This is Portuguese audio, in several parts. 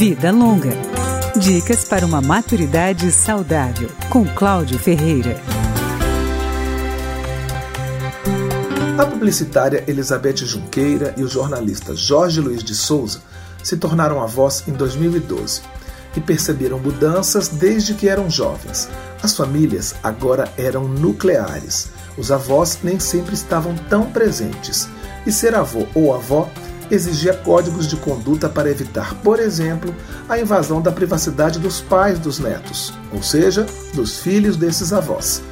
Vida Longa. Dicas para uma maturidade saudável, com Cláudio Ferreira. A publicitária Elizabeth Junqueira e o jornalista Jorge Luiz de Souza se tornaram avós em 2012 e perceberam mudanças desde que eram jovens. As famílias agora eram nucleares. Os avós nem sempre estavam tão presentes. E ser avô ou avó exigia códigos de conduta para evitar, por exemplo, a invasão da privacidade dos pais dos netos, ou seja, dos filhos desses avós.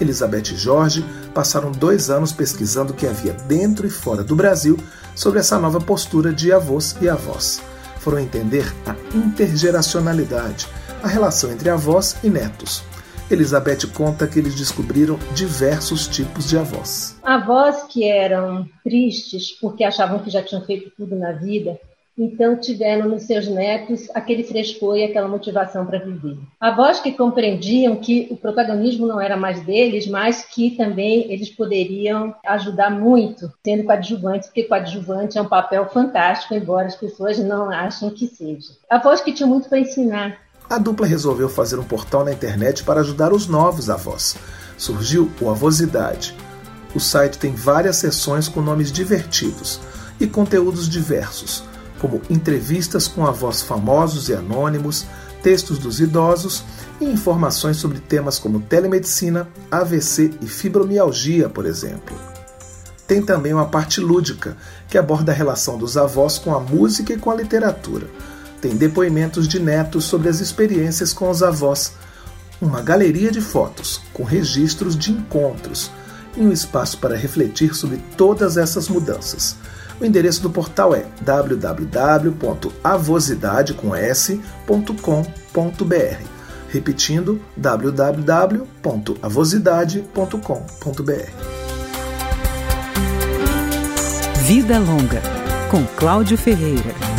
Elizabeth e Jorge passaram dois anos pesquisando o que havia dentro e fora do Brasil sobre essa nova postura de avós e avós. Foram entender a intergeracionalidade, a relação entre avós e netos. Elizabeth conta que eles descobriram diversos tipos de avós. Avós que eram tristes porque achavam que já tinham feito tudo na vida, então tiveram nos seus netos aquele frescor e aquela motivação para viver. Avós que compreendiam que o protagonismo não era mais deles, mas que também eles poderiam ajudar muito, sendo coadjuvantes, porque coadjuvante é um papel fantástico, embora as pessoas não achem que seja. Avós que tinham muito para ensinar, a dupla resolveu fazer um portal na internet para ajudar os novos avós. Surgiu o Avosidade. O site tem várias seções com nomes divertidos e conteúdos diversos, como entrevistas com avós famosos e anônimos, textos dos idosos e informações sobre temas como telemedicina, AVC e fibromialgia, por exemplo. Tem também uma parte lúdica, que aborda a relação dos avós com a música e com a literatura tem depoimentos de netos sobre as experiências com os avós, uma galeria de fotos com registros de encontros e um espaço para refletir sobre todas essas mudanças. O endereço do portal é www.avosidade.com.br. Repetindo, www.avosidade.com.br. Vida Longa, com Cláudio Ferreira.